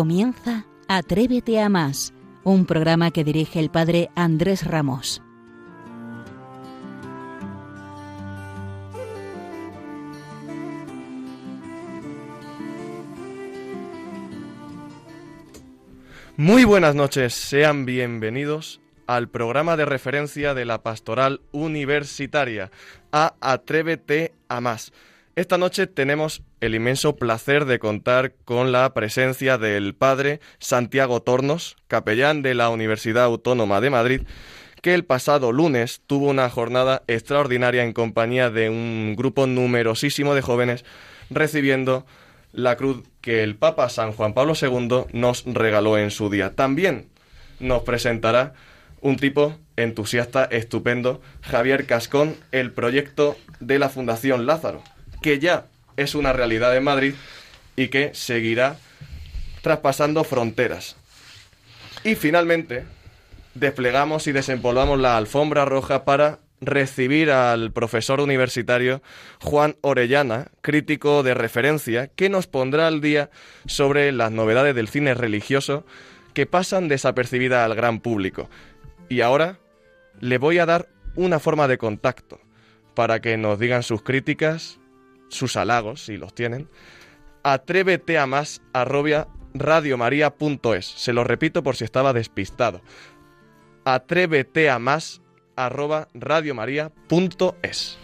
Comienza Atrévete a más, un programa que dirige el padre Andrés Ramos. Muy buenas noches, sean bienvenidos al programa de referencia de la Pastoral Universitaria, a Atrévete a Más. Esta noche tenemos el inmenso placer de contar con la presencia del padre Santiago Tornos, capellán de la Universidad Autónoma de Madrid, que el pasado lunes tuvo una jornada extraordinaria en compañía de un grupo numerosísimo de jóvenes recibiendo la cruz que el Papa San Juan Pablo II nos regaló en su día. También nos presentará un tipo entusiasta, estupendo, Javier Cascón, el proyecto de la Fundación Lázaro que ya es una realidad en Madrid y que seguirá traspasando fronteras. Y finalmente, desplegamos y desempolvamos la alfombra roja para recibir al profesor universitario Juan Orellana, crítico de referencia, que nos pondrá al día sobre las novedades del cine religioso que pasan desapercibidas al gran público. Y ahora le voy a dar una forma de contacto para que nos digan sus críticas, sus halagos, si los tienen, atrévete a más arrobia radiomaria.es. Se lo repito por si estaba despistado. Atrévete a más arroba radiomaria.es.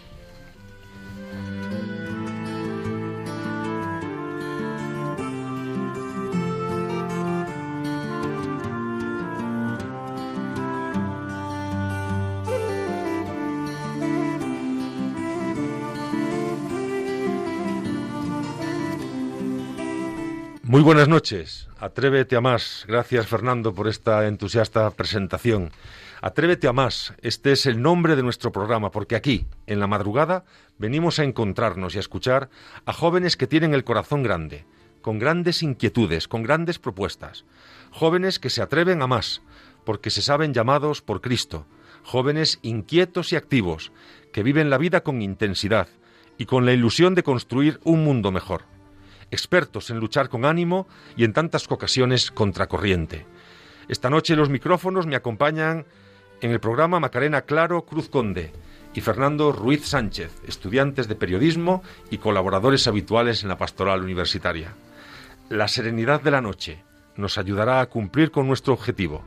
Muy buenas noches. Atrévete a más. Gracias Fernando por esta entusiasta presentación. Atrévete a más. Este es el nombre de nuestro programa porque aquí, en la madrugada, venimos a encontrarnos y a escuchar a jóvenes que tienen el corazón grande, con grandes inquietudes, con grandes propuestas. Jóvenes que se atreven a más porque se saben llamados por Cristo. Jóvenes inquietos y activos que viven la vida con intensidad y con la ilusión de construir un mundo mejor expertos en luchar con ánimo y en tantas ocasiones contracorriente. Esta noche los micrófonos me acompañan en el programa Macarena Claro Cruz Conde y Fernando Ruiz Sánchez, estudiantes de periodismo y colaboradores habituales en la pastoral universitaria. La serenidad de la noche nos ayudará a cumplir con nuestro objetivo,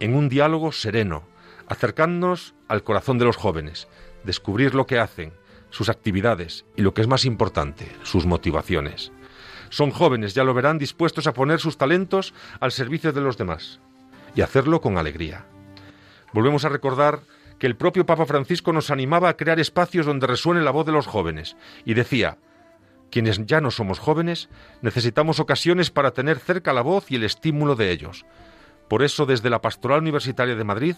en un diálogo sereno, acercándonos al corazón de los jóvenes, descubrir lo que hacen, sus actividades y, lo que es más importante, sus motivaciones. Son jóvenes, ya lo verán, dispuestos a poner sus talentos al servicio de los demás y hacerlo con alegría. Volvemos a recordar que el propio Papa Francisco nos animaba a crear espacios donde resuene la voz de los jóvenes y decía, quienes ya no somos jóvenes, necesitamos ocasiones para tener cerca la voz y el estímulo de ellos. Por eso, desde la Pastoral Universitaria de Madrid,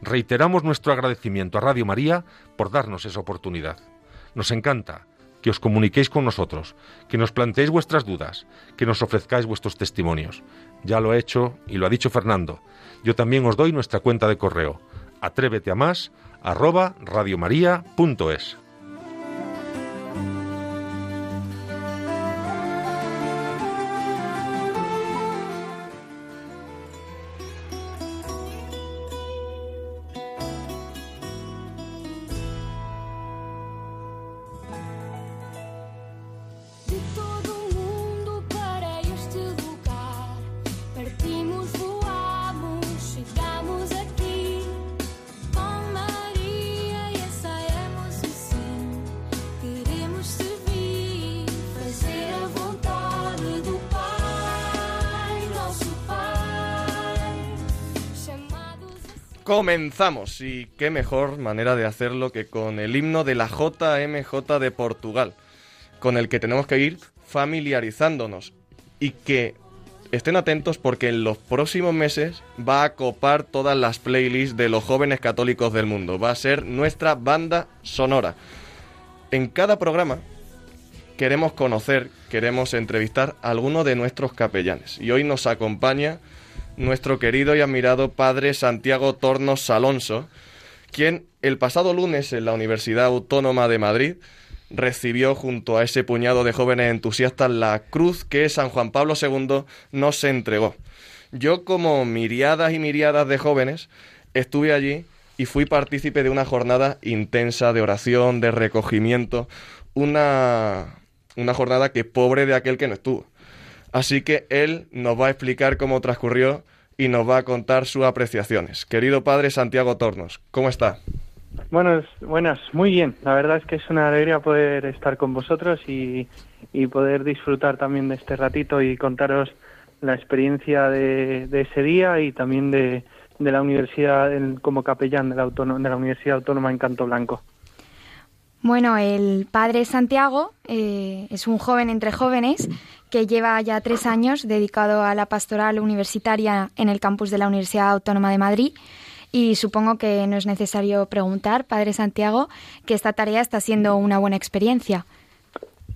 reiteramos nuestro agradecimiento a Radio María por darnos esa oportunidad. Nos encanta que os comuniquéis con nosotros, que nos planteéis vuestras dudas, que nos ofrezcáis vuestros testimonios. Ya lo ha hecho y lo ha dicho Fernando. Yo también os doy nuestra cuenta de correo. Atrévete a más arroba radiomaria.es. Comenzamos. Y qué mejor manera de hacerlo que con el himno de la JMJ de Portugal, con el que tenemos que ir familiarizándonos y que estén atentos porque en los próximos meses va a copar todas las playlists de los jóvenes católicos del mundo, va a ser nuestra banda sonora. En cada programa queremos conocer, queremos entrevistar a alguno de nuestros capellanes. Y hoy nos acompaña nuestro querido y admirado padre Santiago Tornos Alonso, quien el pasado lunes en la Universidad Autónoma de Madrid recibió junto a ese puñado de jóvenes entusiastas la cruz que San Juan Pablo II nos entregó. Yo como miriadas y miriadas de jóvenes estuve allí y fui partícipe de una jornada intensa de oración, de recogimiento, una, una jornada que pobre de aquel que no estuvo. Así que él nos va a explicar cómo transcurrió y nos va a contar sus apreciaciones. Querido padre Santiago Tornos, ¿cómo está? Buenas, buenas, muy bien. La verdad es que es una alegría poder estar con vosotros y, poder disfrutar también de este ratito y contaros la experiencia de, ese día y también de, la universidad como capellán de la, de la Universidad Autónoma en Canto Blanco. Bueno, el padre Santiago eh, es un joven entre jóvenes que lleva ya tres años dedicado a la pastoral universitaria en el campus de la Universidad Autónoma de Madrid. Y supongo que no es necesario preguntar, Padre Santiago, que esta tarea está siendo una buena experiencia.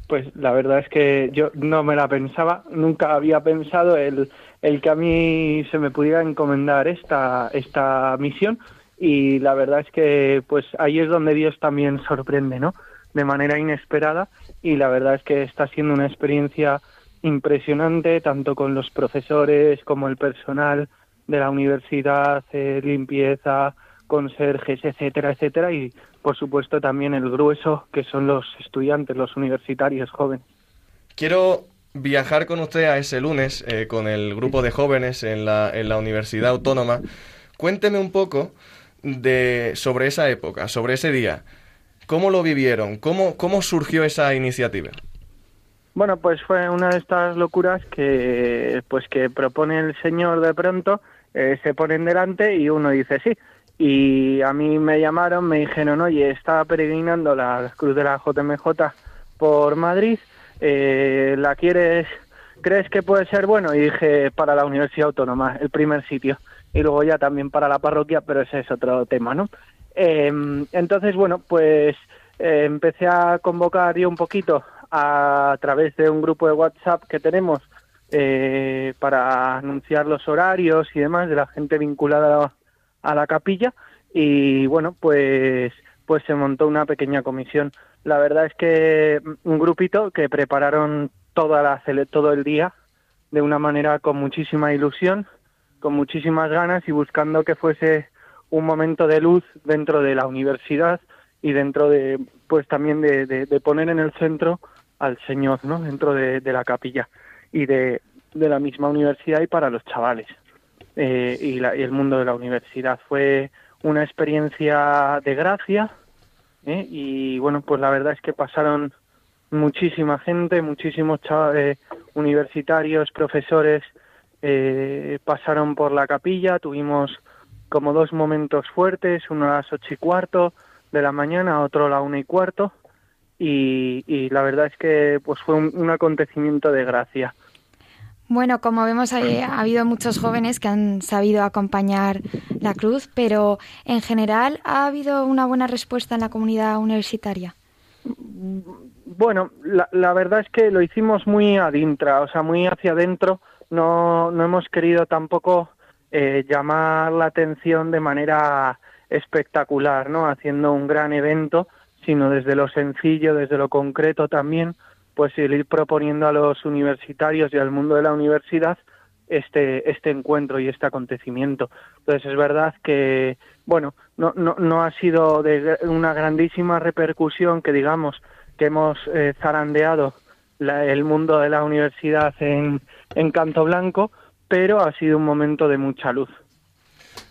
Pues la verdad es que yo no me la pensaba, nunca había pensado el, el que a mí se me pudiera encomendar esta, esta misión y la verdad es que pues ahí es donde Dios también sorprende, ¿no? De manera inesperada y la verdad es que está siendo una experiencia impresionante tanto con los profesores como el personal de la universidad, eh, limpieza, conserjes, etcétera, etcétera y por supuesto también el grueso que son los estudiantes, los universitarios jóvenes. Quiero viajar con usted a ese lunes eh, con el grupo de jóvenes en la, en la Universidad Autónoma. Cuénteme un poco de, sobre esa época, sobre ese día. ¿Cómo lo vivieron? ¿Cómo, cómo surgió esa iniciativa? Bueno, pues fue una de estas locuras que, pues que propone el Señor de pronto, eh, se ponen delante y uno dice sí. Y a mí me llamaron, me dijeron, oye, estaba peregrinando la Cruz de la JMJ por Madrid, eh, ¿la quieres, crees que puede ser bueno? Y dije, para la Universidad Autónoma, el primer sitio y luego ya también para la parroquia, pero ese es otro tema, ¿no? Em, entonces, bueno, pues eh, empecé a convocar yo un poquito a, través de un grupo de WhatsApp que tenemos eh, para anunciar los horarios y demás de la gente vinculada a la capilla y bueno, pues pues se montó una pequeña comisión. La verdad es que un grupito que prepararon toda la, todo el día de una manera con muchísima ilusión con muchísimas ganas y buscando que fuese un momento de luz dentro de la universidad y dentro de, pues también de, poner en el centro al Señor, ¿no? Dentro de, la capilla y de, la misma universidad y para los chavales. Eh, y, el mundo de la universidad fue una experiencia de gracia ¿eh? y bueno, pues la verdad es que pasaron muchísima gente, muchísimos chavales universitarios, profesores, eh, pasaron por la capilla, tuvimos como dos momentos fuertes, uno a las ocho y cuarto de la mañana, otro a la una y cuarto, y, la verdad es que pues fue un, acontecimiento de gracia. Bueno, como vemos, ha, habido muchos jóvenes que han sabido acompañar la cruz, pero en general ha habido una buena respuesta en la comunidad universitaria. Bueno, la, la verdad es que lo hicimos muy adintra, o sea, muy hacia adentro no, no hemos querido tampoco eh, llamar la atención de manera espectacular, ¿no? Haciendo un gran evento, sino desde lo sencillo, desde lo concreto también, pues ir proponiendo a los universitarios y al mundo de la universidad este, este encuentro y este acontecimiento. Entonces es verdad que, bueno, no, no, no ha sido de una grandísima repercusión que digamos que hemos eh, zarandeado el mundo de la universidad en, en Canto Blanco, pero ha sido un momento de mucha luz.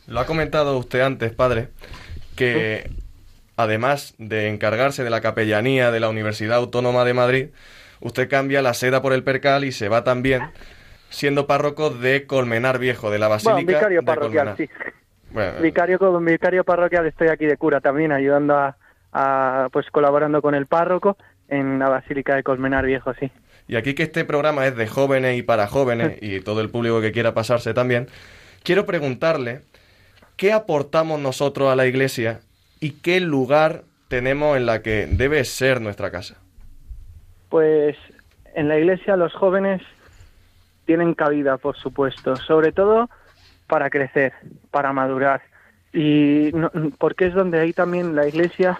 Lo ha comentado usted antes, padre, que además de encargarse de la capellanía de la Universidad Autónoma de Madrid, usted cambia la seda por el percal y se va también siendo párroco de Colmenar Viejo, de la Basílica vicario parroquial, sí. vicario, vicario parroquial estoy aquí de cura también, ayudando a, a, pues colaborando con el párroco en la Basílica de Colmenar Viejo, sí. Y aquí que este programa es de jóvenes y para jóvenes y todo el público que quiera pasarse también, quiero preguntarle qué aportamos nosotros a la iglesia y qué lugar tenemos en la que debe ser nuestra casa. Pues en la iglesia los jóvenes tienen cabida, por supuesto, sobre todo para crecer, para madurar. Y porque es donde ahí también la iglesia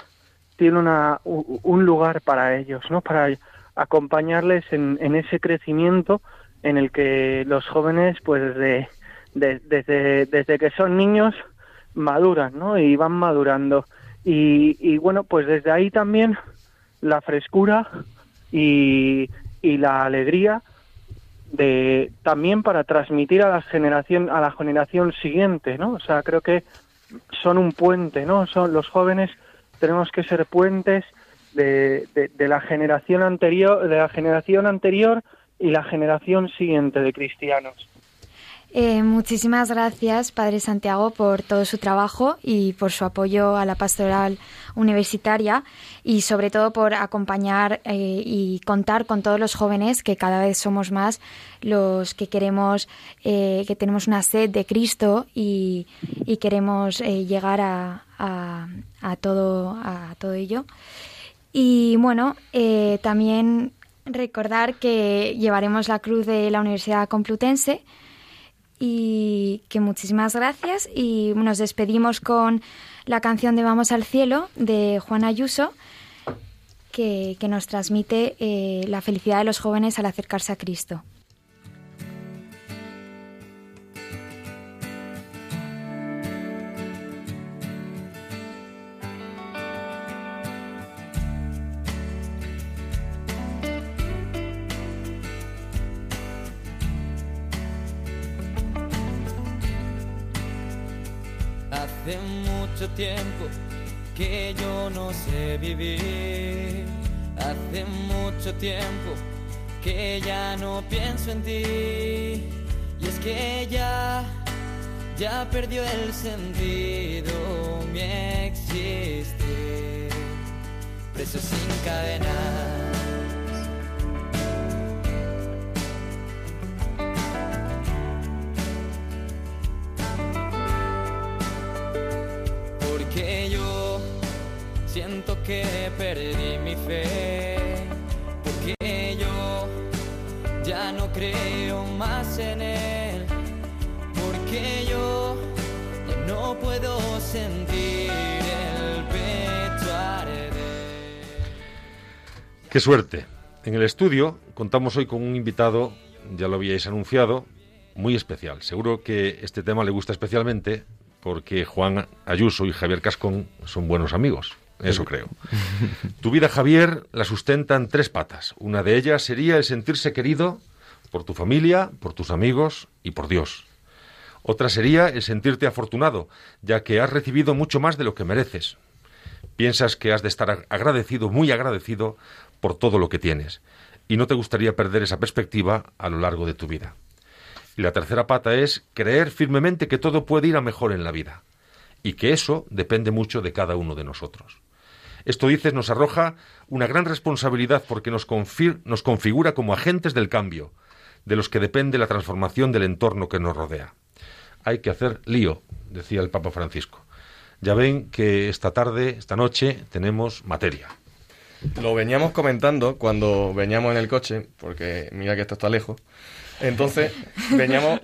tiene una, un lugar para ellos, ¿no? Para acompañarles en, en ese crecimiento en el que los jóvenes, pues desde, desde, desde que son niños, maduran, ¿no? Y van madurando. Y, y bueno, pues desde ahí también la frescura y, y la alegría de también para transmitir a la generación a la generación siguiente, ¿no? O sea, creo que son un puente, ¿no? Son los jóvenes tenemos que ser puentes de, la generación anterior, de la generación anterior y la generación siguiente de cristianos. Eh, muchísimas gracias, Padre Santiago, por todo su trabajo y por su apoyo a la pastoral universitaria y sobre todo por acompañar eh, y contar con todos los jóvenes que cada vez somos más los que queremos, eh, que tenemos una sed de Cristo y, queremos llegar a, todo, a todo ello. Y bueno, eh, también recordar que llevaremos la cruz de la Universidad Complutense y que muchísimas gracias y nos despedimos con la canción de Vamos al Cielo de Juan Ayuso que, nos transmite eh, la felicidad de los jóvenes al acercarse a Cristo. Tiempo que ya no pienso en ti. Y es que ya, ya perdió el sentido mi existir. Preso sin cadenas Siento que perdí mi fe, creo más en él, porque yo ya no puedo sentir el pecho arder. Qué suerte. En el estudio contamos hoy con un invitado, ya lo habíais anunciado, muy especial. Seguro que este tema le gusta especialmente porque Juan Ayuso y Javier Cascón son buenos amigos. Eso creo. Tu vida, Javier, la sustentan tres patas. Una de ellas sería el sentirse querido por tu familia, por tus amigos y por Dios. Otra sería el sentirte afortunado, ya que has recibido mucho más de lo que mereces. Piensas que has de estar agradecido, muy agradecido, por todo lo que tienes, y no te gustaría perder esa perspectiva a lo largo de tu vida. Y la tercera pata es creer firmemente que todo puede ir a mejor en la vida, y que eso depende mucho de cada uno de nosotros. Esto, dices, nos arroja una gran responsabilidad porque nos, nos configura como agentes del cambio, de los que depende la transformación del entorno que nos rodea. Hay que hacer lío, decía el Papa Francisco. Ya ven que esta tarde, esta noche, tenemos materia. Lo veníamos comentando cuando veníamos en el coche, porque mira que esto está lejos. Entonces, veníamos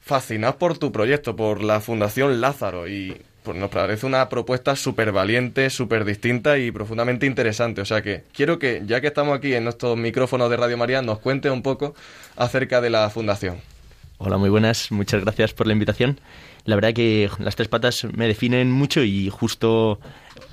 fascinados por tu proyecto, por la Fundación Lázaro, y pues nos parece una propuesta súper valiente, súper distinta y profundamente interesante. O sea que quiero que, ya que estamos aquí en nuestros micrófonos de Radio María, nos cuente un poco acerca de la fundación. Hola, muy buenas. Muchas gracias por la invitación. La verdad que las tres patas me definen mucho y justo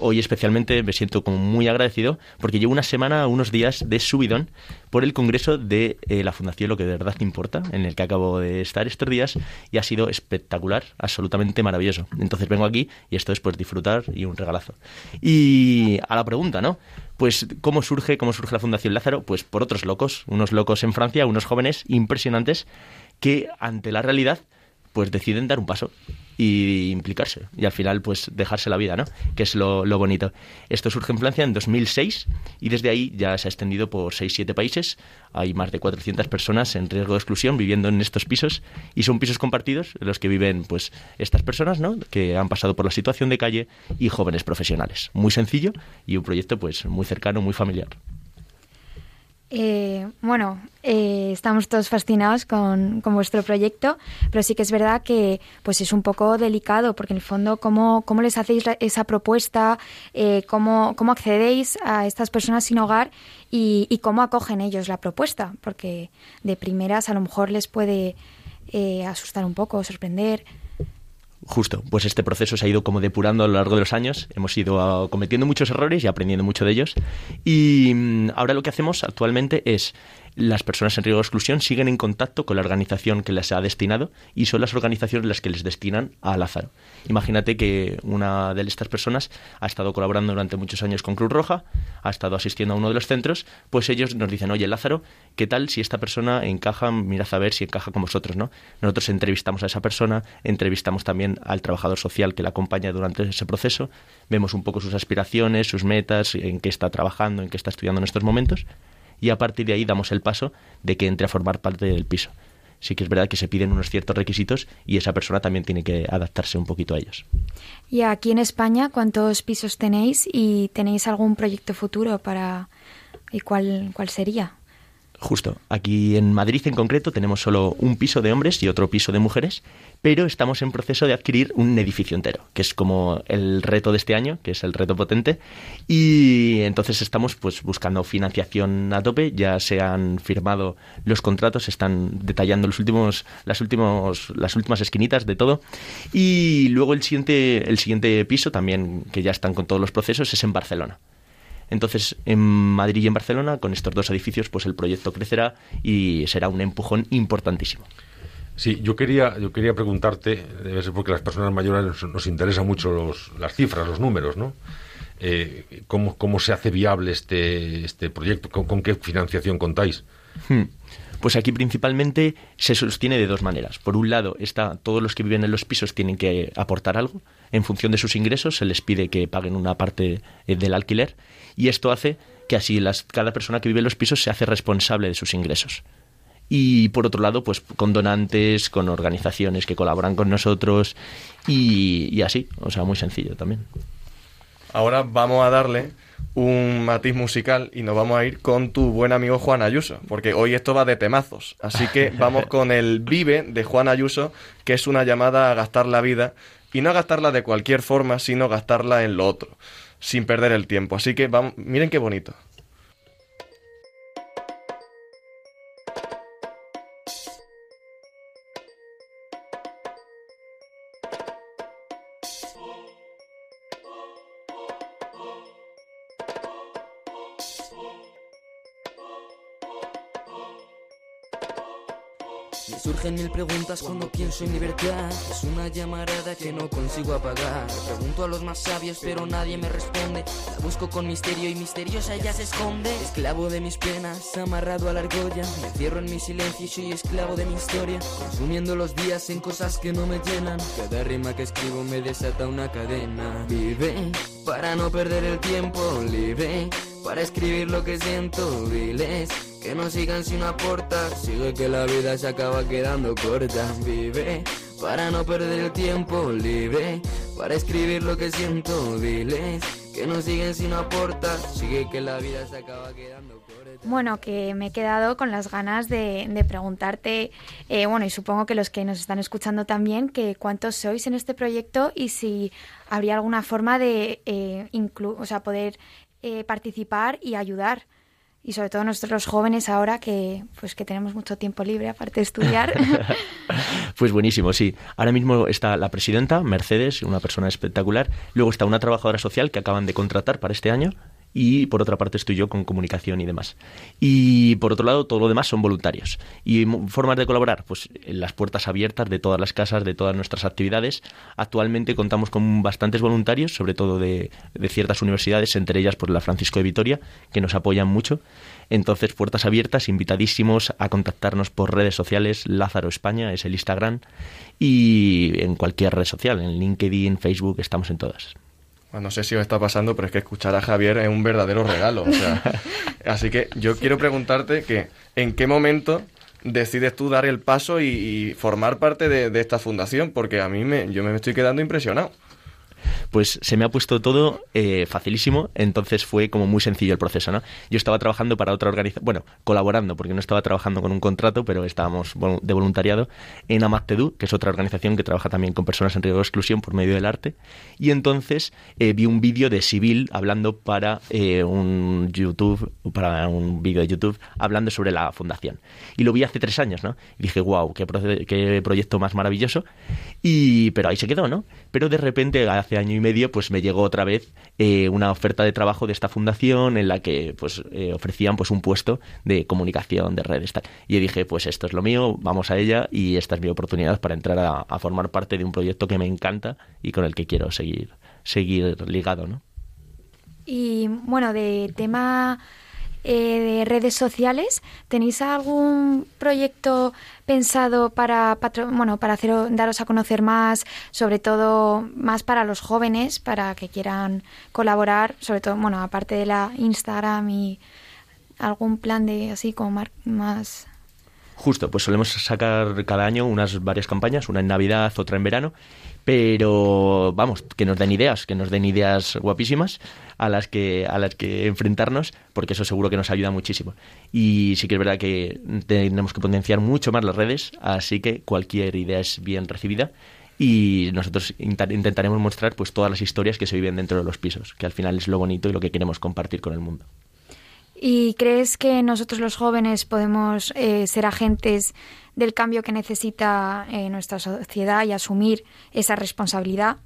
hoy especialmente me siento como muy agradecido porque llevo una semana, unos días de subidón por el congreso de eh, la Fundación Lo que de verdad importa, en el que acabo de estar estos días y ha sido espectacular, absolutamente maravilloso. Entonces vengo aquí y esto es pues disfrutar y un regalazo. Y a la pregunta, ¿no? Pues ¿cómo surge, cómo surge la Fundación Lázaro? Pues por otros locos, unos locos en Francia, unos jóvenes impresionantes que ante la realidad pues deciden dar un paso y implicarse y al final pues dejarse la vida, ¿no? Que es lo, bonito. Esto surge en Francia en 2006 y desde ahí ya se ha extendido por 6-7 países. Hay más de 400 personas en riesgo de exclusión viviendo en estos pisos y son pisos compartidos en los que viven pues estas personas, ¿no? Que han pasado por la situación de calle y jóvenes profesionales. Muy sencillo y un proyecto pues muy cercano, muy familiar. Eh, bueno, eh, estamos todos fascinados con, vuestro proyecto, pero sí que es verdad que pues es un poco delicado, porque en el fondo, ¿cómo, cómo les hacéis esa propuesta? Eh, cómo, ¿Cómo accedéis a estas personas sin hogar y, y, cómo acogen ellos la propuesta? Porque de primeras a lo mejor les puede asustar un poco, sorprender. Justo, pues este proceso se ha ido como depurando a lo largo de los años, hemos ido ah, cometiendo muchos errores y aprendiendo mucho de ellos. Y mm, ahora lo que hacemos actualmente es las personas en riesgo de exclusión siguen en contacto con la organización que les ha destinado y son las organizaciones las que les destinan a Lázaro. Imagínate que una de estas personas ha estado colaborando durante muchos años con Cruz Roja, ha estado asistiendo a uno de los centros, pues ellos nos dicen, oye Lázaro, ¿qué tal si esta persona encaja? Mirad a ver si encaja con vosotros, ¿no? Nosotros entrevistamos a esa persona, entrevistamos también al trabajador social que la acompaña durante ese proceso, vemos un poco sus aspiraciones, sus metas, en qué está trabajando, en qué está estudiando en estos momentos y a partir de ahí damos el paso de que entre a formar parte del piso. Sí que es verdad que se piden unos ciertos requisitos y esa persona también tiene que adaptarse un poquito a ellos. ¿Y aquí en España cuántos pisos tenéis y tenéis algún proyecto futuro para y cuál cuál sería? Justo. Aquí en Madrid en concreto tenemos solo un piso de hombres y otro piso de mujeres, pero estamos en proceso de adquirir un edificio entero, que es como el reto de este año, que es el reto potente. Y entonces estamos pues buscando financiación a tope, ya se han firmado los contratos, están detallando los últimos, las últimos, las últimas esquinitas de todo. Y luego el siguiente, el siguiente piso también, que ya están con todos los procesos, es en Barcelona. Entonces, en Madrid y en Barcelona, con estos dos edificios, pues el proyecto crecerá y será un empujón importantísimo. Sí, yo quería, yo quería preguntarte, debe ser porque a las personas mayores nos, interesan mucho los, las cifras, los números, ¿no? Eh, ¿cómo, ¿Cómo se hace viable este, este proyecto? ¿Con, qué financiación contáis? Hmm. Pues aquí principalmente se sostiene de dos maneras. Por un lado, está, todos los que viven en los pisos tienen que aportar algo. En función de sus ingresos se les pide que paguen una parte eh, del alquiler y esto hace que así las, cada persona que vive en los pisos se hace responsable de sus ingresos. Y por otro lado, pues con donantes, con organizaciones que colaboran con nosotros y, así, o sea, muy sencillo también. Ahora vamos a darle un matiz musical y nos vamos a ir con tu buen amigo Juan Ayuso, porque hoy esto va de temazos. Así que vamos con el Vive de Juan Ayuso, que es una llamada a gastar la vida, y no a gastarla de cualquier forma, sino gastarla en lo otro sin perder el tiempo. Así que vamos, miren qué bonito. Preguntas cuando pienso en libertad. Es una llamarada que no consigo apagar. Pregunto a los más sabios, pero nadie me responde. La busco con misterio y misteriosa ya se esconde. Esclavo de mis penas, amarrado a la argolla. Me cierro en mi silencio y soy esclavo de mi historia. Consumiendo los días en cosas que no me llenan. Cada rima que escribo me desata una cadena. Vive para no perder el tiempo libre. Para escribir lo que siento, diles que no sigan sin aportar. Sigue que la vida se acaba quedando corta. Vive para no perder el tiempo libre. Para escribir lo que siento, diles que no siguen sin aportar. Sigue que la vida se acaba quedando corta. Bueno, que me he quedado con las ganas de, preguntarte, eh, bueno, y supongo que los que nos están escuchando también, que cuántos sois en este proyecto y si habría alguna forma de eh, o sea, poder eh, participar y ayudar y sobre todo nosotros jóvenes ahora que pues que tenemos mucho tiempo libre aparte de estudiar. pues buenísimo, sí. Ahora mismo está la presidenta, Mercedes, una persona espectacular. Luego está una trabajadora social que acaban de contratar para este año y por otra parte estoy yo con comunicación y demás. Y por otro lado, todo lo demás son voluntarios. ¿Y formas de colaborar? Pues las puertas abiertas de todas las casas, de todas nuestras actividades. Actualmente contamos con bastantes voluntarios, sobre todo de, ciertas universidades, entre ellas por la Francisco de Vitoria, que nos apoyan mucho. Entonces, puertas abiertas, invitadísimos a contactarnos por redes sociales. Lázaro España es el Instagram y en cualquier red social, en LinkedIn, Facebook, estamos en todas no sé si os está pasando, pero es que escuchar a Javier es un verdadero regalo. así que yo quiero preguntarte que en qué momento decides tú dar el paso y, formar parte de, esta fundación, porque a mí me, yo me estoy quedando impresionado. Pues se me ha puesto todo eh, facilísimo, entonces fue como muy sencillo el proceso, ¿no? Yo estaba trabajando para otra organización, bueno, colaborando, porque no estaba trabajando con un contrato, pero estábamos de voluntariado en Amactedú, que es otra organización que trabaja también con personas en riesgo de exclusión por medio del arte, y entonces eh, vi un vídeo de Civil hablando para eh, un YouTube, para un vídeo de YouTube, hablando sobre la fundación. Y lo vi hace tres años, ¿no? Y dije, wow, qué, qué proyecto más maravilloso. Y, pero ahí se quedó, ¿no? Pero de repente, hace año y medio, pues me llegó otra vez eh, una oferta de trabajo de esta fundación en la que pues eh, ofrecían pues un puesto de comunicación, de redes, tal. Y dije, pues esto es lo mío, vamos a ella y esta es mi oportunidad para entrar a, a formar parte de un proyecto que me encanta y con el que quiero seguir, seguir ligado, ¿no? Y bueno, de tema eh, de redes sociales, ¿tenéis algún proyecto pensado para, bueno, para hacer, daros a conocer más, sobre todo más para los jóvenes, para que quieran colaborar, sobre todo, bueno, aparte de la Instagram y algún plan de así como más Justo, pues solemos sacar cada año unas varias campañas, una en Navidad, otra en verano, pero vamos, que nos den ideas, que nos den ideas guapísimas a las que a las que enfrentarnos, porque eso seguro que nos ayuda muchísimo. Y sí que es verdad que tenemos que potenciar mucho más las redes, así que cualquier idea es bien recibida y nosotros intentaremos mostrar pues todas las historias que se viven dentro de los pisos, que al final es lo bonito y lo que queremos compartir con el mundo. ¿Y crees que nosotros los jóvenes podemos eh, ser agentes del cambio que necesita eh, nuestra sociedad y asumir esa responsabilidad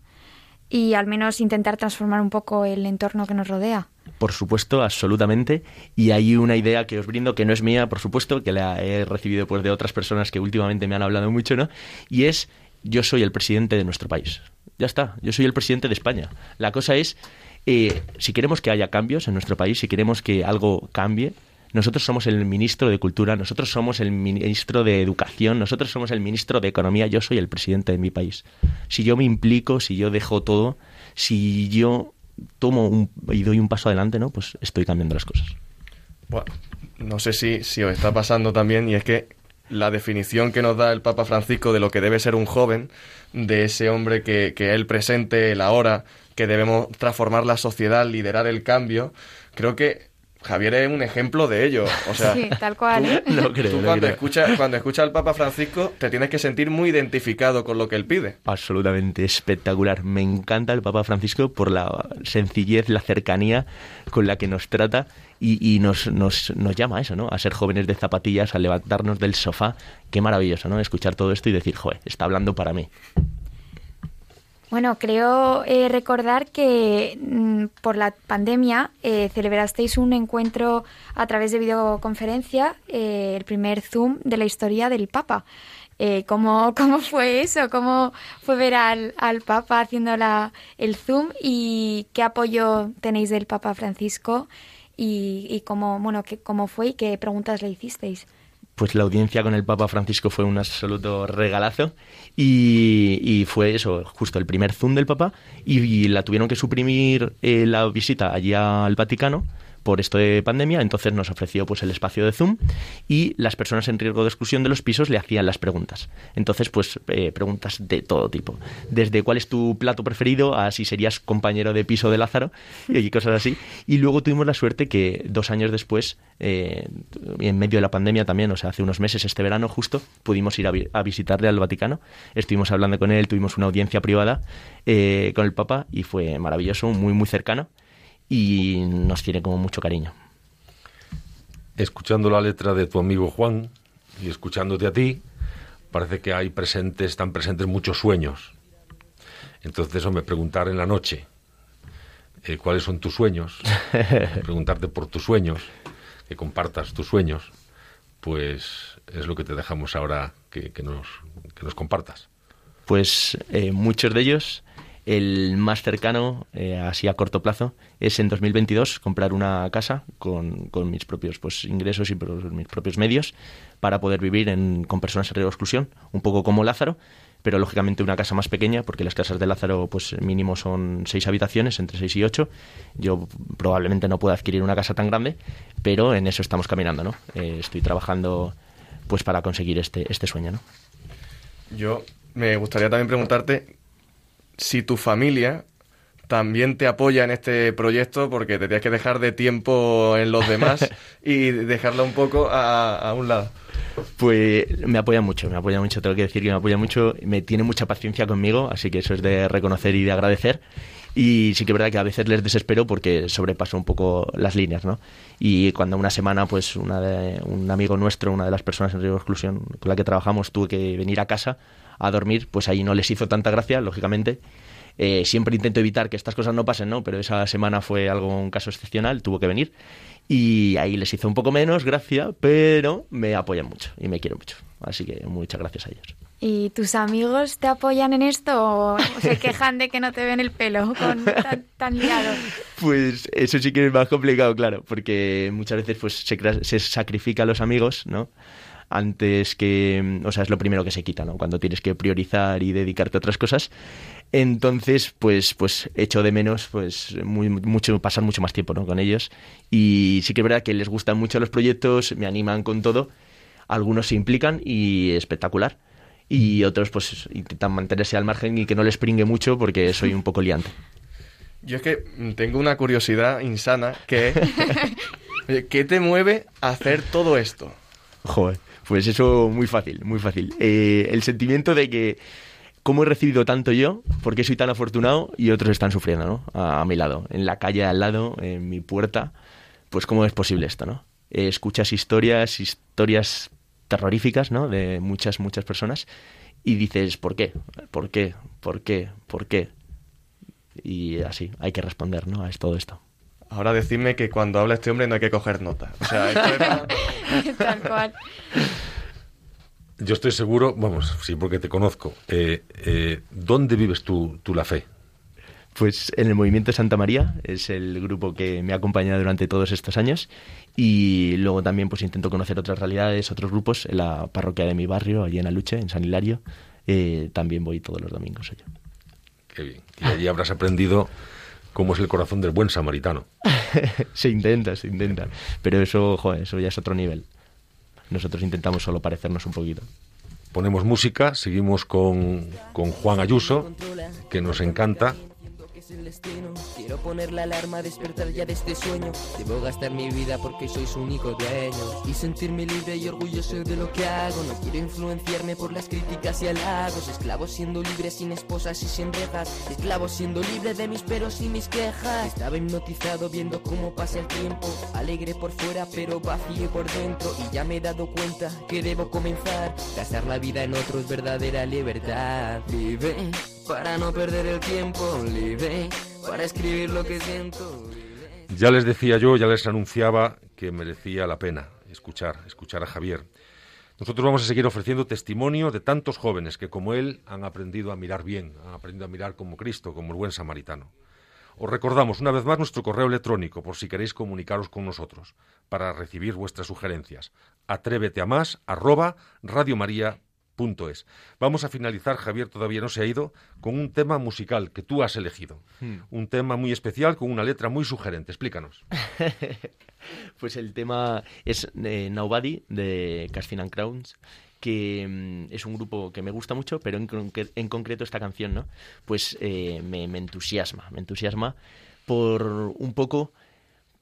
y al menos intentar transformar un poco el entorno que nos rodea? Por supuesto, absolutamente. Y hay una idea que os brindo que no es mía, por supuesto, que la he recibido pues, de otras personas que últimamente me han hablado mucho, ¿no? Y es, yo soy el presidente de nuestro país. Ya está, yo soy el presidente de España. La cosa es eh, si queremos que haya cambios en nuestro país, si queremos que algo cambie, nosotros somos el ministro de Cultura, nosotros somos el ministro de Educación, nosotros somos el ministro de Economía, yo soy el presidente de mi país. Si yo me implico, si yo dejo todo, si yo tomo y doy un paso adelante, ¿no? Pues estoy cambiando las cosas. Bueno, no sé si, si os está pasando también, y es que la definición que nos da el Papa Francisco de lo que debe ser un joven, de ese hombre que, que él presente, el ahora, que debemos transformar la sociedad, liderar el cambio, creo que Javier es un ejemplo de ello. O sea, sí, tal cual. ¿eh? Tú, cuando, escuchas, cuando escuchas al Papa Francisco te tienes que sentir muy identificado con lo que él pide. Absolutamente espectacular. Me encanta el Papa Francisco por la sencillez, la cercanía con la que nos trata y, nos, nos, nos, llama a eso, ¿no? A ser jóvenes de zapatillas, a levantarnos del sofá. Qué maravilloso, ¿no? Escuchar todo esto y decir, joder, está hablando para mí. Bueno, creo eh, recordar que mm, por la pandemia eh, celebrasteis un encuentro a través de videoconferencia, eh, el primer Zoom de la historia del Papa. ¿cómo, ¿Cómo fue eso? ¿Cómo fue ver al, al Papa haciendo la, el Zoom y qué apoyo tenéis del Papa Francisco y, y cómo, bueno, qué, cómo fue y qué preguntas le hicisteis? Pues la audiencia con el Papa Francisco fue un absoluto regalazo y, fue eso, justo el primer Zoom del Papa y, la tuvieron que suprimir eh, la visita allí al Vaticano por esto de pandemia, entonces nos ofreció pues el espacio de Zoom y las personas en riesgo de exclusión de los pisos le hacían las preguntas. Entonces, pues eh, preguntas de todo tipo, desde cuál es tu plato preferido a si serías compañero de piso de Lázaro y cosas así. Y luego tuvimos la suerte que dos años después, eh, en medio de la pandemia también, o sea, hace unos meses, este verano justo, pudimos ir a, visitarle al Vaticano. Estuvimos hablando con él, tuvimos una audiencia privada eh, con el Papa y fue maravilloso, muy, muy cercano y nos tiene como mucho cariño. Escuchando la letra de tu amigo Juan y escuchándote a ti, parece que hay presentes, están presentes muchos sueños. Entonces eso me preguntar en la noche eh, cuáles son tus sueños, preguntarte por tus sueños, que compartas tus sueños, pues es lo que te dejamos ahora que, nos, que nos compartas. Pues eh, muchos de ellos el más cercano, eh, así a corto plazo, es en 2022 comprar una casa con, con mis propios pues, ingresos y mis propios medios para poder vivir en, con personas en riesgo de exclusión, un poco como Lázaro, pero lógicamente una casa más pequeña, porque las casas de Lázaro pues mínimo son seis habitaciones, entre seis y ocho. Yo probablemente no pueda adquirir una casa tan grande, pero en eso estamos caminando, ¿no? Eh, estoy trabajando pues para conseguir este, este sueño, ¿no? Yo me gustaría también preguntarte si tu familia también te apoya en este proyecto porque te tienes que dejar de tiempo en los demás y dejarlo un poco a, a un lado. Pues me apoya mucho, me apoya mucho, tengo que decir que me apoya mucho, me tiene mucha paciencia conmigo, así que eso es de reconocer y de agradecer. Y sí que es verdad que a veces les desespero porque sobrepaso un poco las líneas, ¿no? Y cuando una semana, pues una de, un amigo nuestro, una de las personas en riesgo de exclusión con la que trabajamos, tuvo que venir a casa a dormir, pues ahí no les hizo tanta gracia, lógicamente. Eh, siempre intento evitar que estas cosas no pasen, ¿no? Pero esa semana fue algo, un caso excepcional, tuvo que venir. Y ahí les hizo un poco menos gracia, pero me apoyan mucho y me quieren mucho. Así que muchas gracias a ellos. ¿Y tus amigos te apoyan en esto o se quejan de que no te ven el pelo con tan, tan liado? Pues eso sí que es más complicado, claro, porque muchas veces pues se, se sacrifica a los amigos, ¿no? Antes que, o sea, es lo primero que se quita, ¿no? Cuando tienes que priorizar y dedicarte a otras cosas. Entonces, pues, pues echo de menos, pues, muy, mucho, pasar mucho más tiempo, ¿no? Con ellos. Y sí que es verdad que les gustan mucho los proyectos, me animan con todo. Algunos se implican y espectacular. Y otros, pues, intentan mantenerse al margen y que no les pringue mucho porque soy un poco liante. Yo es que tengo una curiosidad insana que ¿qué te mueve a hacer todo esto? Joder, pues eso muy fácil, muy fácil. Eh, el sentimiento de que cómo he recibido tanto yo, por qué soy tan afortunado y otros están sufriendo, ¿no? A, mi lado, en la calle al lado, en mi puerta, pues cómo es posible esto, ¿no? Eh, escuchas historias, historias terroríficas, ¿no? De muchas, muchas personas y dices, ¿por qué? ¿Por qué? ¿Por qué? ¿Por qué? Y así, hay que responder, ¿no? A todo esto. Ahora decidme que cuando habla este hombre no hay que coger nota. O sea, es- Tal cual. Yo estoy seguro, vamos, sí, porque te conozco. Eh, eh, ¿Dónde vives tú, tú la fe? Pues en el Movimiento Santa María es el grupo que me ha acompañado durante todos estos años y luego también pues intento conocer otras realidades, otros grupos en la parroquia de mi barrio, allí en Aluche, en San Hilario. Eh, también voy todos los domingos allá. Qué bien. Y allí habrás aprendido cómo es el corazón del buen samaritano. se intenta, se intenta. Pero eso, joder, eso ya es otro nivel. Nosotros intentamos solo parecernos un poquito. Ponemos música, seguimos con, con Juan Ayuso, que nos encanta. Quiero poner la alarma, despertar ya de este sueño. Debo gastar mi vida porque soy su único dueño. Y sentirme libre y orgulloso de lo que hago. No quiero influenciarme por las críticas y halagos. Esclavo siendo libre sin esposas y sin rejas. Esclavo siendo libre de mis peros y mis quejas. Estaba hipnotizado viendo cómo pasa el tiempo. Alegre por fuera pero vacío por dentro. Y ya me he dado cuenta que debo comenzar. Gastar la vida en otro es verdadera libertad. Vive para no perder el tiempo. Libre para escribir lo que siento. Ya les decía yo, ya les anunciaba que merecía la pena escuchar, escuchar a Javier. Nosotros vamos a seguir ofreciendo testimonio de tantos jóvenes que como él han aprendido a mirar bien, han aprendido a mirar como Cristo, como el buen samaritano. Os recordamos una vez más nuestro correo electrónico por si queréis comunicaros con nosotros para recibir vuestras sugerencias. Atrévete a más arroba radiomaria.es. Vamos a finalizar, Javier todavía no se ha ido, con un tema musical que tú has elegido. Un tema muy especial con una letra muy sugerente. Explícanos. Pues el tema es eh, Nobody de Casting and Crowns, que mm, es un grupo que me gusta mucho, pero en, en concreto esta canción, ¿no? Pues eh, me, me entusiasma, me entusiasma por un poco,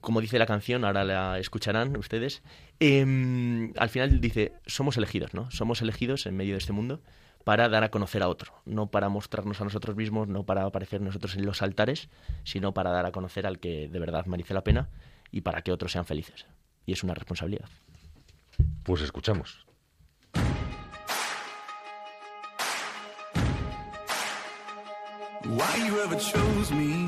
como dice la canción, ahora la escucharán ustedes, em, al final dice, somos elegidos, ¿no? Somos elegidos en medio de este mundo para dar a conocer a otro, no para mostrarnos a nosotros mismos, no para aparecer nosotros en los altares, sino para dar a conocer al que de verdad merece la pena y para que otros sean felices. Y es una responsabilidad. Pues escuchamos. Why you ever chose me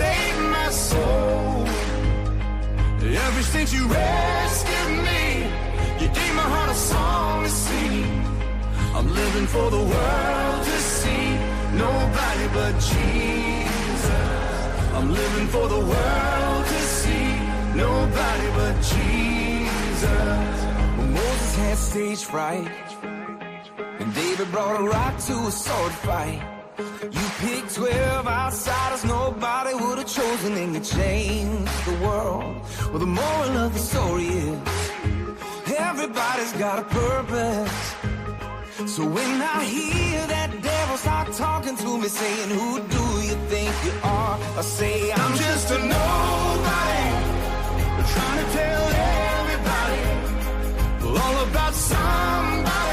saved my soul. Ever since you rescued me, you gave my heart a song to sing. I'm living for the world to see. Nobody but Jesus. I'm living for the world to see. Nobody but Jesus. When Moses had stage fright, and David brought a rock to a sword fight. You picked 12 outsiders nobody would have chosen, and you changed the world. Well, the moral of the story is everybody's got a purpose. So when I hear that devil start talking to me, saying, Who do you think you are? I say, I'm just a nobody, trying to tell everybody all about somebody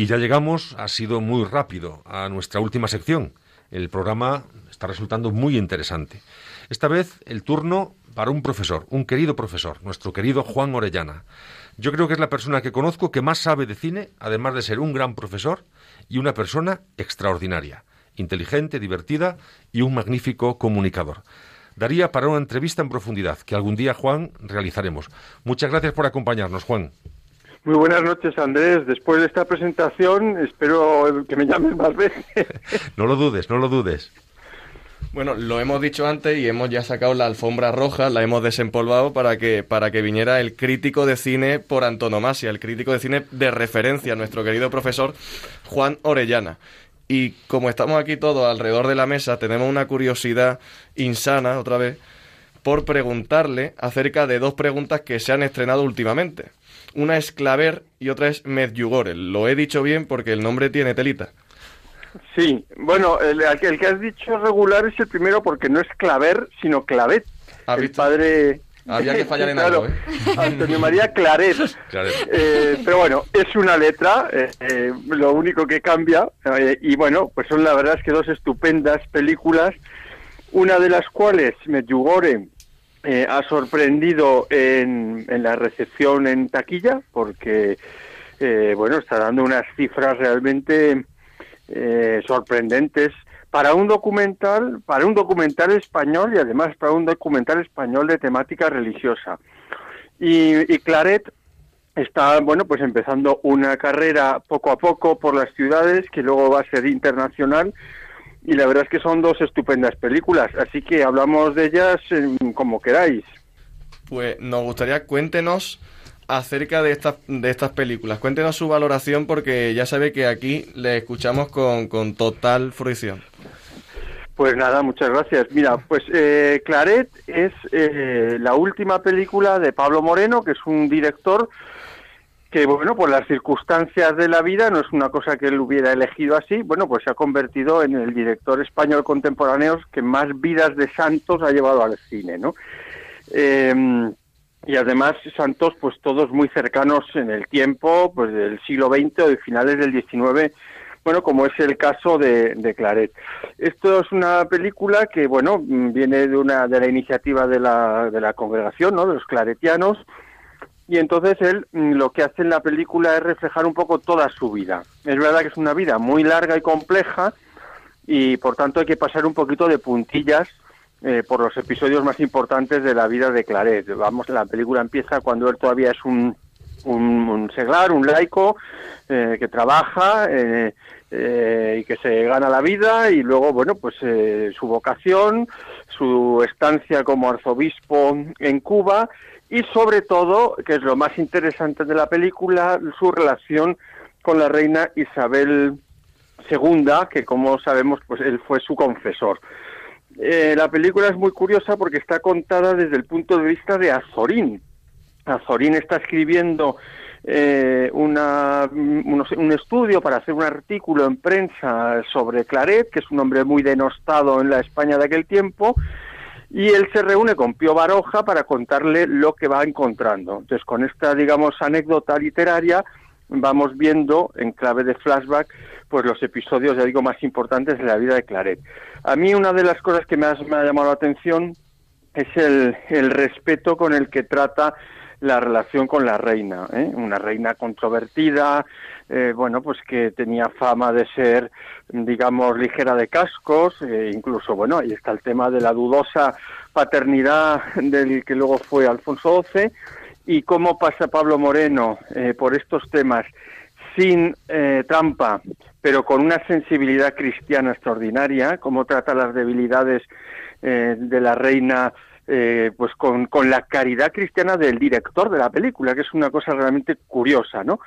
Y ya llegamos, ha sido muy rápido, a nuestra última sección. El programa está resultando muy interesante. Esta vez el turno para un profesor, un querido profesor, nuestro querido Juan Orellana. Yo creo que es la persona que conozco que más sabe de cine, además de ser un gran profesor y una persona extraordinaria, inteligente, divertida y un magnífico comunicador. Daría para una entrevista en profundidad que algún día, Juan, realizaremos. Muchas gracias por acompañarnos, Juan. Muy buenas noches, Andrés. Después de esta presentación, espero que me llames más veces. No lo dudes, no lo dudes. Bueno, lo hemos dicho antes y hemos ya sacado la alfombra roja, la hemos desempolvado para que, para que viniera el crítico de cine por antonomasia, el crítico de cine de referencia, nuestro querido profesor Juan Orellana. Y como estamos aquí todos alrededor de la mesa, tenemos una curiosidad insana, otra vez, por preguntarle acerca de dos preguntas que se han estrenado últimamente. Una es Claver y otra es Medjugorje. Lo he dicho bien porque el nombre tiene telita. Sí, bueno, el, el que has dicho regular es el primero porque no es Claver, sino Clavet. ¿Has El visto? padre... Había que fallar en Claro, algo, ¿eh? Antonio María Claret. Claret. Eh, pero bueno, es una letra, eh, eh, lo único que cambia. eh, y bueno, pues son la verdad es que dos estupendas películas, una de las cuales, Medjugorje, ha sorprendido en, en la recepción en taquilla, porque, eh, bueno, está dando unas cifras realmente sorprendentes para un documental, para un documental español y además para un documental español de temática religiosa. Y, y Claret está, bueno, pues empezando una carrera poco a poco por las ciudades que luego va a ser internacional y la verdad es que son dos estupendas películas, así que hablamos de ellas como queráis. Pues nos gustaría, cuéntenos acerca de estas, de estas películas. Cuéntenos su valoración porque ya sabe que aquí le escuchamos con, con total fruición. Pues nada, muchas gracias. Mira, pues eh, Claret es eh, la última película de Pablo Moreno, que es un director que, bueno, por las circunstancias de la vida, no es una cosa que él hubiera elegido así, bueno, pues se ha convertido en el director español contemporáneo que más vidas de santos ha llevado al cine, ¿no? Eh, y además santos pues todos muy cercanos en el tiempo, pues del siglo XX o de finales del XIX, bueno, como es el caso de, de Claret. Esto es una película que, bueno, viene de una de la iniciativa de la, de la congregación, ¿no? De los claretianos, y entonces él mm, lo que hace en la película es reflejar un poco toda su vida. Es verdad que es una vida muy larga y compleja, y por tanto hay que pasar un poquito de puntillas eh, por los episodios más importantes de la vida de Claret. Vamos, la película empieza cuando él todavía es un, un, un seglar, un laico, eh, que trabaja eh, eh, y que se gana la vida y luego, bueno, pues eh, su vocación, su estancia como arzobispo en Cuba y sobre todo, que es lo más interesante de la película, su relación con la reina Isabel II, que como sabemos, pues él fue su confesor. Eh, la película es muy curiosa porque está contada desde el punto de vista de Azorín. Azorín está escribiendo eh, una, un, un estudio para hacer un artículo en prensa sobre Claret, que es un hombre muy denostado en la España de aquel tiempo, y él se reúne con Pío Baroja para contarle lo que va encontrando. Entonces, con esta, digamos, anécdota literaria, vamos viendo en clave de flashback pues los episodios, ya digo, más importantes de la vida de Claret. A mí una de las cosas que ha, me ha llamado la atención es el, el, respeto con el que trata la relación con la reina, ¿eh? una reina controvertida, eh, bueno, pues que tenía fama de ser, digamos, ligera de cascos, eh, incluso, bueno, ahí está el tema de la dudosa paternidad del que luego fue Alfonso XII, y cómo pasa Pablo Moreno eh, por estos temas sin eh, trampa, pero con una sensibilidad cristiana extraordinaria, cómo trata las debilidades eh, de la reina, eh, pues con, con, la caridad cristiana del director de la película, que es una cosa realmente curiosa, ¿no?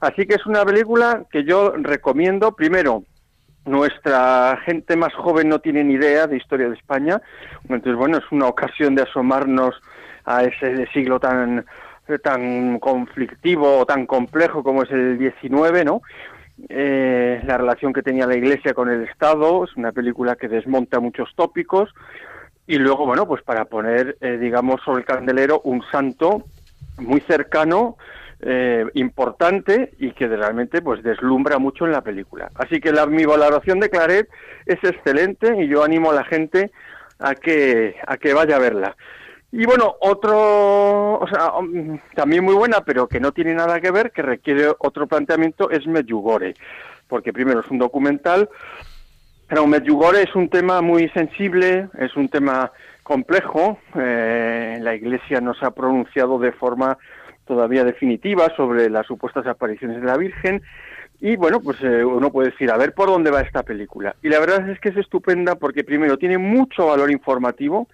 Así que es una película que yo recomiendo, primero, nuestra gente más joven no tiene ni idea de historia de España, entonces, bueno, es una ocasión de asomarnos a ese siglo tan tan conflictivo o tan complejo como es el 19, ¿no? Eh, la relación que tenía la Iglesia con el Estado, es una película que desmonta muchos tópicos y luego, bueno, pues para poner, eh, digamos, sobre el candelero un santo muy cercano, eh, importante y que realmente pues deslumbra mucho en la película. Así que la, mi valoración de Claret es excelente y yo animo a la gente a que, a que vaya a verla. Y bueno, otro, o sea, um, también muy buena, pero que no tiene nada que ver, que requiere otro planteamiento, es Medjugorje, porque primero es un documental, pero Medjugorje es un tema muy sensible, es un tema complejo, eh, la Iglesia no se ha pronunciado de forma todavía definitiva sobre las supuestas apariciones de la Virgen, y bueno, pues eh, uno puede decir, a ver por dónde va esta película. Y la verdad es que es estupenda porque primero tiene mucho valor informativo,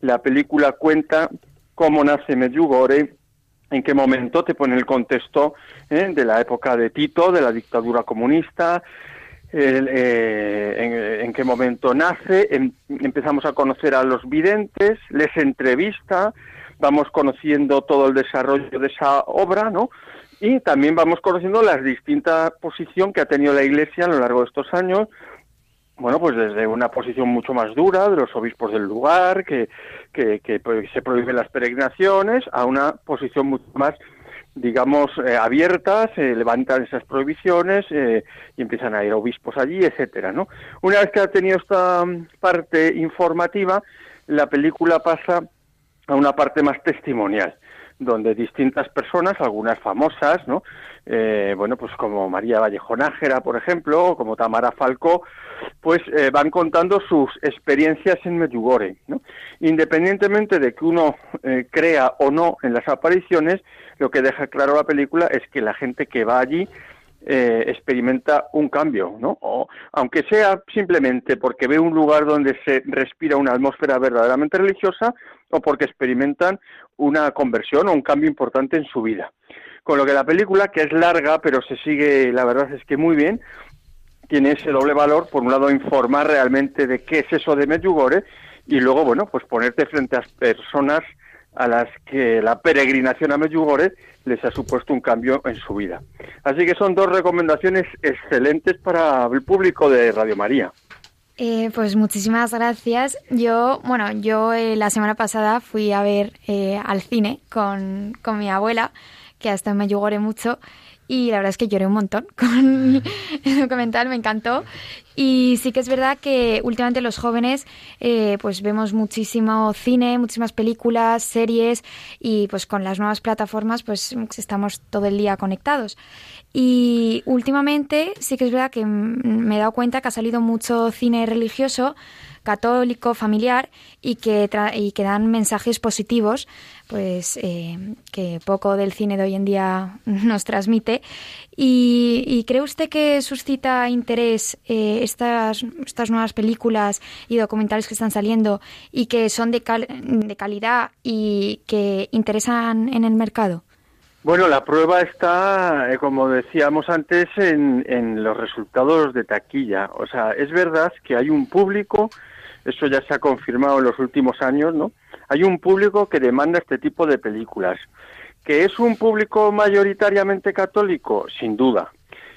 la película cuenta cómo nace Medjugorje, en qué momento te pone el contexto ¿eh? de la época de Tito, de la dictadura comunista, eh, en, en, qué momento nace, em, empezamos a conocer a los videntes, les entrevista, vamos conociendo todo el desarrollo de esa obra, ¿no? Y también vamos conociendo la distinta posición que ha tenido la Iglesia a lo largo de estos años, bueno, pues desde una posición mucho más dura de los obispos del lugar, que, que, que se prohíben las peregrinaciones, a una posición mucho más, digamos, eh, abierta, se levantan esas prohibiciones eh, y empiezan a ir obispos allí, etcétera, ¿no? Una vez que ha tenido esta parte informativa, la película pasa a una parte más testimonial donde distintas personas, algunas famosas, ¿no? Eh, bueno, pues como María Vallejo Nájera, por ejemplo, o como Tamara Falcó, pues eh, van contando sus experiencias en Medjugorje, ¿no? Independientemente de que uno eh, crea o no en las apariciones, lo que deja claro la película es que la gente que va allí eh, experimenta un cambio, ¿no? O, aunque sea simplemente porque ve un lugar donde se respira una atmósfera verdaderamente religiosa o porque experimentan una conversión o un cambio importante en su vida. Con lo que la película, que es larga, pero se sigue, la verdad es que muy bien, tiene ese doble valor, por un lado informar realmente de qué es eso de Medjugorje y luego, bueno, pues ponerte frente a personas a las que la peregrinación a Medjugorje les ha supuesto un cambio en su vida. Así que son dos recomendaciones excelentes para el público de Radio María. Eh, pues muchísimas gracias. Yo, bueno, yo eh, la semana pasada fui a ver eh, al cine con, con mi abuela, que hasta me lloré mucho y la verdad es que lloré un montón con el documental, me encantó. Y sí que es verdad que últimamente los jóvenes eh, pues vemos muchísimo cine, muchísimas películas, series y pues con las nuevas plataformas pues estamos todo el día conectados. Y últimamente sí que es verdad que me he dado cuenta que ha salido mucho cine religioso, católico, familiar y que, tra- y que dan mensajes positivos, pues eh, que poco del cine de hoy en día nos transmite. Y, y ¿cree usted que suscita interés eh, estas, estas nuevas películas y documentales que están saliendo y que son de, cal- de calidad y que interesan en el mercado? Bueno, la prueba está, eh, como decíamos antes, en, en los resultados de taquilla. O sea, es verdad que hay un público, eso ya se ha confirmado en los últimos años, ¿no? Hay un público que demanda este tipo de películas. ¿Que es un público mayoritariamente católico? Sin duda.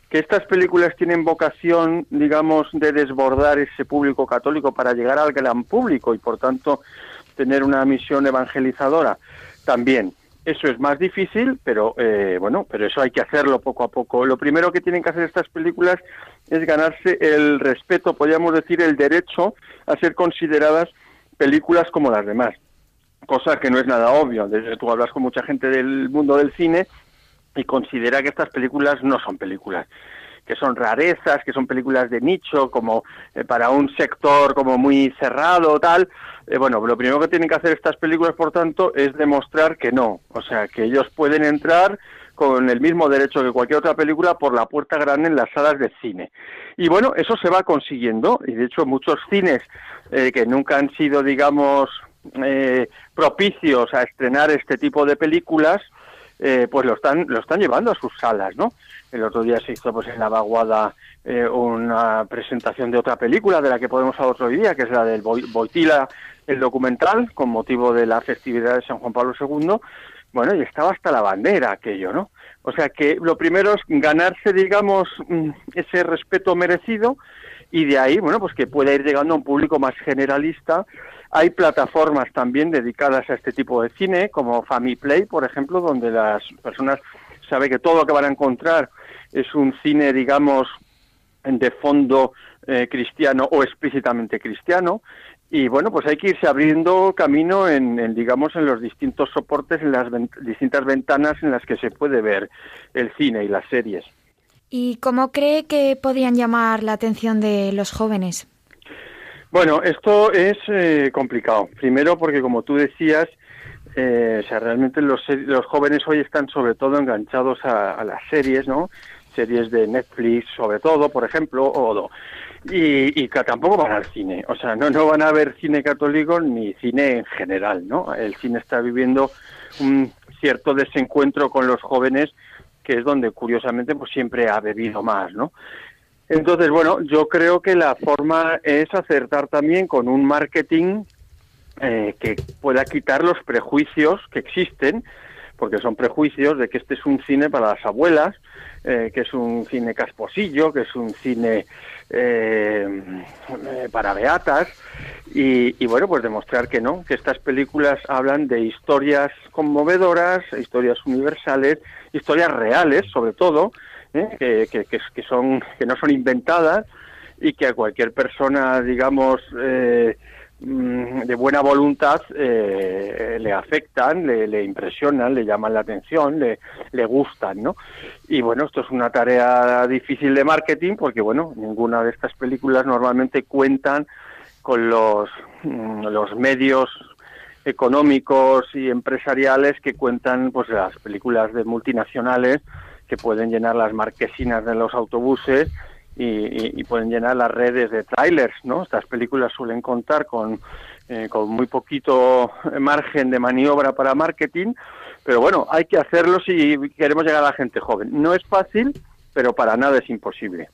¿Que estas películas tienen vocación, digamos, de desbordar ese público católico para llegar al gran público y, por tanto, tener una misión evangelizadora? También. Eso es más difícil, pero eh, bueno, pero eso hay que hacerlo poco a poco. Lo primero que tienen que hacer estas películas es ganarse el respeto, podríamos decir, el derecho a ser consideradas películas como las demás, cosa que no es nada obvio. Desde tú hablas con mucha gente del mundo del cine y considera que estas películas no son películas que son rarezas, que son películas de nicho, como eh, para un sector como muy cerrado, tal. Eh, bueno, lo primero que tienen que hacer estas películas, por tanto, es demostrar que no. O sea, que ellos pueden entrar con el mismo derecho que cualquier otra película por la puerta grande en las salas de cine. Y bueno, eso se va consiguiendo, y de hecho muchos cines eh, que nunca han sido, digamos, eh, propicios a estrenar este tipo de películas, eh, pues lo están lo están llevando a sus salas, ¿no? El otro día se hizo pues en la vaguada eh, una presentación de otra película de la que podemos hablar otro día, que es la del Boi- Boitila, el documental, con motivo de la festividad de San Juan Pablo II. Bueno, y estaba hasta la bandera aquello, ¿no? O sea que lo primero es ganarse, digamos, mm, ese respeto merecido y de ahí, bueno, pues que pueda ir llegando a un público más generalista. Hay plataformas también dedicadas a este tipo de cine, como Famiplay, por ejemplo, donde las personas saben que todo lo que van a encontrar es un cine, digamos, de fondo eh, cristiano o explícitamente cristiano. Y bueno, pues hay que irse abriendo camino en, en, digamos, en los distintos soportes, en las distintas ventanas en las que se puede ver el cine y las series. ¿Y cómo cree que podrían llamar la atención de los jóvenes? Bueno, esto es eh, complicado. Primero porque, como tú decías, eh, o sea, realmente los, los jóvenes hoy están sobre todo enganchados a, las series, ¿no? Series de Netflix, sobre todo, por ejemplo, o. Y, y que tampoco van al cine. O sea, no, no van a ver cine católico ni cine en general, ¿no? El cine está viviendo un cierto desencuentro con los jóvenes, que es donde, curiosamente, pues siempre ha bebido más, ¿no? Entonces, bueno, yo creo que la forma es acertar también con un marketing eh, que pueda quitar los prejuicios que existen, porque son prejuicios de que este es un cine para las abuelas, eh, que es un cine casposillo, que es un cine eh, eh, para beatas, y, y bueno, pues demostrar que no, que estas películas hablan de historias conmovedoras, historias universales, historias reales, sobre todo, ¿eh? que, que, que, son que no son inventadas y que a cualquier persona, digamos, eh, de buena voluntad eh, le afectan, le, le impresionan, le llaman la atención, le, le gustan, ¿no? Y bueno, esto es una tarea difícil de marketing porque, bueno, ninguna de estas películas normalmente cuentan con los, mm, los medios económicos y empresariales que cuentan pues las películas de multinacionales que pueden llenar las marquesinas de los autobuses y- pueden llenar las redes de trailers, ¿no? Estas películas suelen contar con, eh, con muy poquito margen de maniobra para marketing, pero bueno, hay que hacerlo si queremos llegar a la gente joven. No es fácil, pero para nada es imposible.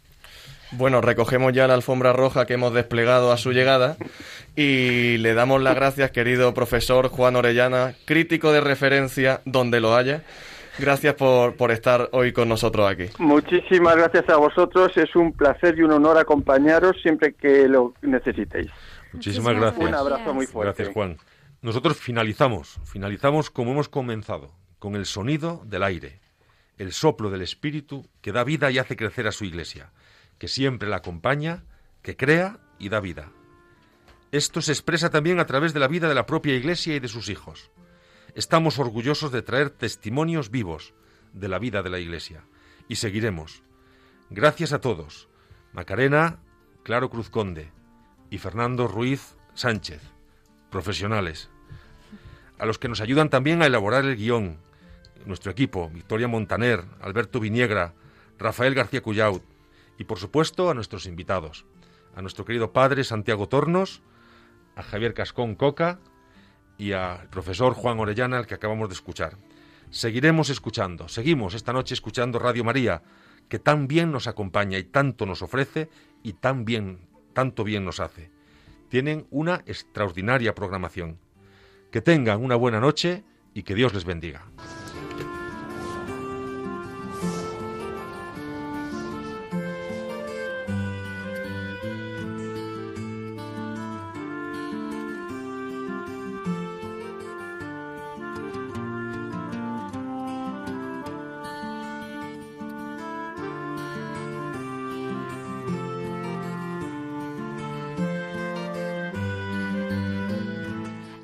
Bueno, recogemos ya la alfombra roja que hemos desplegado a su llegada y le damos las gracias, querido profesor Juan Orellana, crítico de referencia donde lo haya, Gracias por, por estar hoy con nosotros aquí. Muchísimas gracias a vosotros. Es un placer y un honor acompañaros siempre que lo necesitéis. Muchísimas gracias. Un abrazo muy fuerte. Gracias, Juan. Nosotros finalizamos, finalizamos como hemos comenzado, con el sonido del aire, el soplo del Espíritu que da vida y hace crecer a su iglesia, que siempre la acompaña, que crea y da vida. Esto se expresa también a través de la vida de la propia iglesia y de sus hijos. Estamos orgullosos de traer testimonios vivos de la vida de la iglesia y seguiremos. Gracias a todos. Macarena, Claro Cruz Conde y Fernando Ruiz Sánchez, profesionales. A los que nos ayudan también a elaborar el guion, nuestro equipo, Victoria Montaner, Alberto Viniegra, Rafael García Cuyaut y por supuesto a nuestros invitados, a nuestro querido padre Santiago Tornos, a Javier Cascón Coca y al profesor Juan Orellana, al que acabamos de escuchar. Seguiremos escuchando, seguimos esta noche escuchando Radio María, que tan bien nos acompaña y tanto nos ofrece y tan bien, tanto bien nos hace. Tienen una extraordinaria programación. Que tengan una buena noche y que Dios les bendiga.